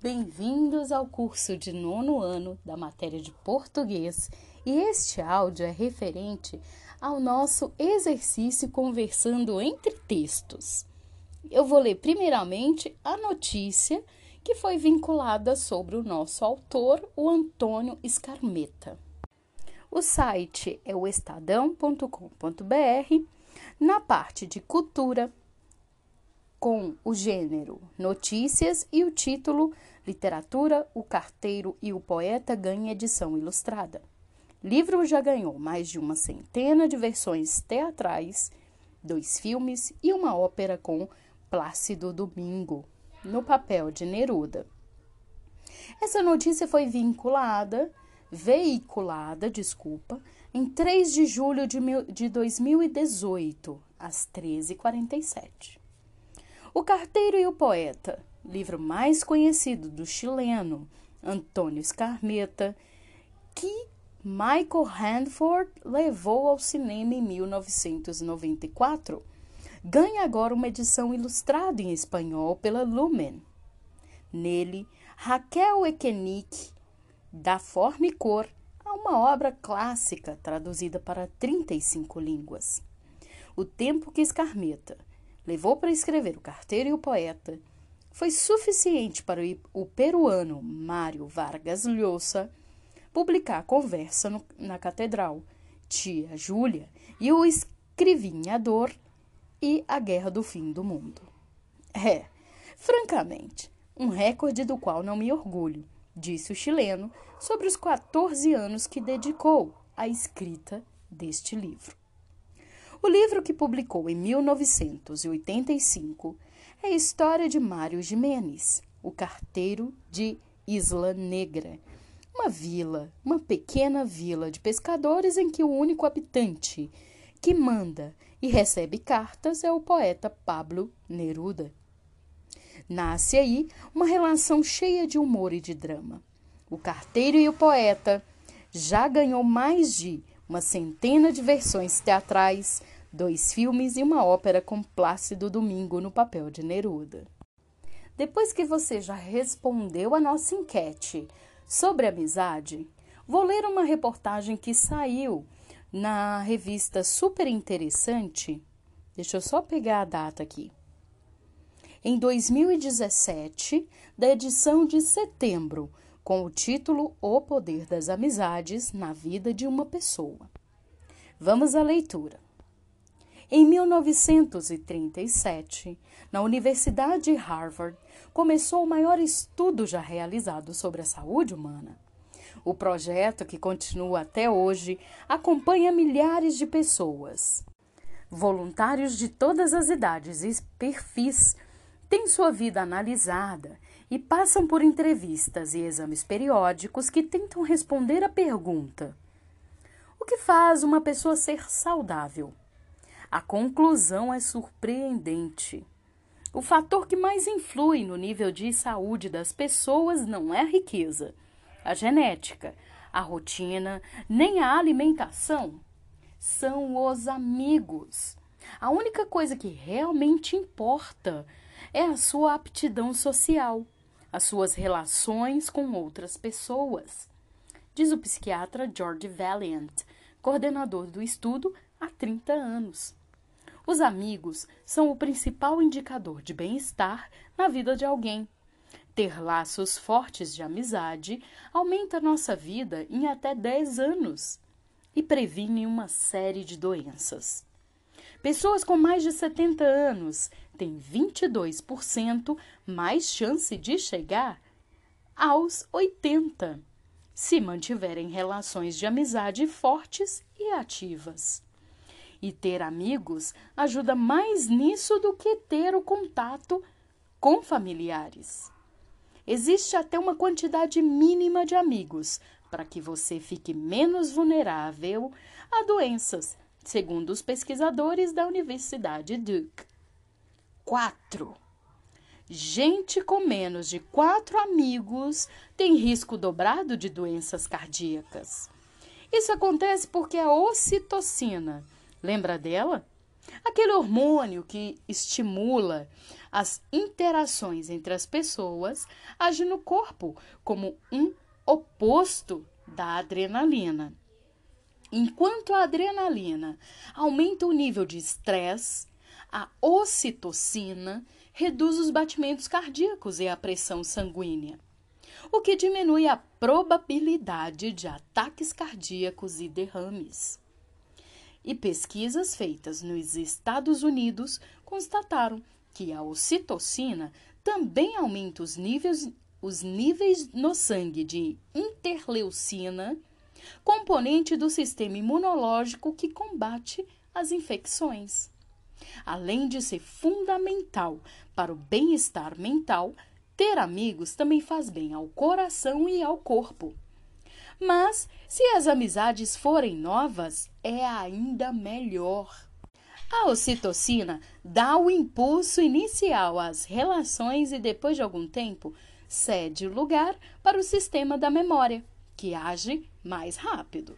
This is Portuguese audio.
Bem-vindos ao curso de nono ano da matéria de português e este áudio é referente ao nosso exercício conversando entre textos. Eu vou ler primeiramente a notícia que foi vinculada sobre o nosso autor, o Antônio Escarmeta. O site é o estadão.com.br. Na parte de cultura, com o gênero Notícias e o título Literatura, o Carteiro e o Poeta ganha edição ilustrada. Livro já ganhou mais de uma centena de versões teatrais, dois filmes e uma ópera com Plácido Domingo, no papel de Neruda. Essa notícia foi vinculada, veiculada, desculpa, em 3 de julho de, de 2018, às 13h47. O Carteiro e o Poeta, livro mais conhecido do chileno Antônio Scarmeta, que Michael Handford levou ao cinema em 1994, ganha agora uma edição ilustrada em espanhol pela Lumen. Nele, Raquel Ekenick dá forma e cor a uma obra clássica traduzida para 35 línguas. O tempo que Escarmeta levou para escrever O Carteiro e o Poeta foi suficiente para o peruano Mário Vargas Llosa publicar a conversa no, na catedral, Tia Júlia e o escrivinhador e a Guerra do Fim do Mundo. É, francamente, um recorde do qual não me orgulho, disse o chileno sobre os 14 anos que dedicou à escrita deste livro. O livro que publicou em 1985 é a história de Mário Jimenez, o carteiro de Isla Negra, uma vila, uma pequena vila de pescadores em que o único habitante que manda e recebe cartas é o poeta Pablo Neruda. Nasce aí uma relação cheia de humor e de drama. O carteiro e o poeta já ganhou mais de uma centena de versões teatrais, dois filmes e uma ópera com Plácido Domingo no papel de Neruda. Depois que você já respondeu a nossa enquete sobre amizade, vou ler uma reportagem que saiu na revista Super Interessante. Deixa eu só pegar a data aqui. Em 2017, da edição de setembro, com o título O Poder das Amizades na Vida de uma Pessoa. Vamos à leitura. Em 1937, na Universidade de Harvard, começou o maior estudo já realizado sobre a saúde humana. O projeto, que continua até hoje, acompanha milhares de pessoas. Voluntários de todas as idades e perfis têm sua vida analisada e passam por entrevistas e exames periódicos que tentam responder à pergunta: O que faz uma pessoa ser saudável? A conclusão é surpreendente. O fator que mais influi no nível de saúde das pessoas não é a riqueza, a genética, a rotina, nem a alimentação. São os amigos. A única coisa que realmente importa é a sua aptidão social as suas relações com outras pessoas, diz o psiquiatra George Valiant, coordenador do estudo há 30 anos. Os amigos são o principal indicador de bem-estar na vida de alguém. Ter laços fortes de amizade aumenta nossa vida em até 10 anos e previne uma série de doenças. Pessoas com mais de 70 anos têm 22% mais chance de chegar aos 80, se mantiverem relações de amizade fortes e ativas. E ter amigos ajuda mais nisso do que ter o contato com familiares. Existe até uma quantidade mínima de amigos para que você fique menos vulnerável a doenças segundo os pesquisadores da Universidade Duke. 4. Gente com menos de quatro amigos tem risco dobrado de doenças cardíacas. Isso acontece porque a ocitocina, lembra dela? Aquele hormônio que estimula as interações entre as pessoas agem no corpo como um oposto da adrenalina. Enquanto a adrenalina aumenta o nível de estresse, a ocitocina reduz os batimentos cardíacos e a pressão sanguínea, o que diminui a probabilidade de ataques cardíacos e derrames. E pesquisas feitas nos Estados Unidos constataram que a ocitocina também aumenta os níveis, os níveis no sangue de interleucina, componente do sistema imunológico que combate as infecções. Além de ser fundamental para o bem-estar mental, ter amigos também faz bem ao coração e ao corpo. Mas, se as amizades forem novas, é ainda melhor. A ocitocina dá o impulso inicial às relações e, depois de algum tempo, cede o lugar para o sistema da memória, que age mais rápido.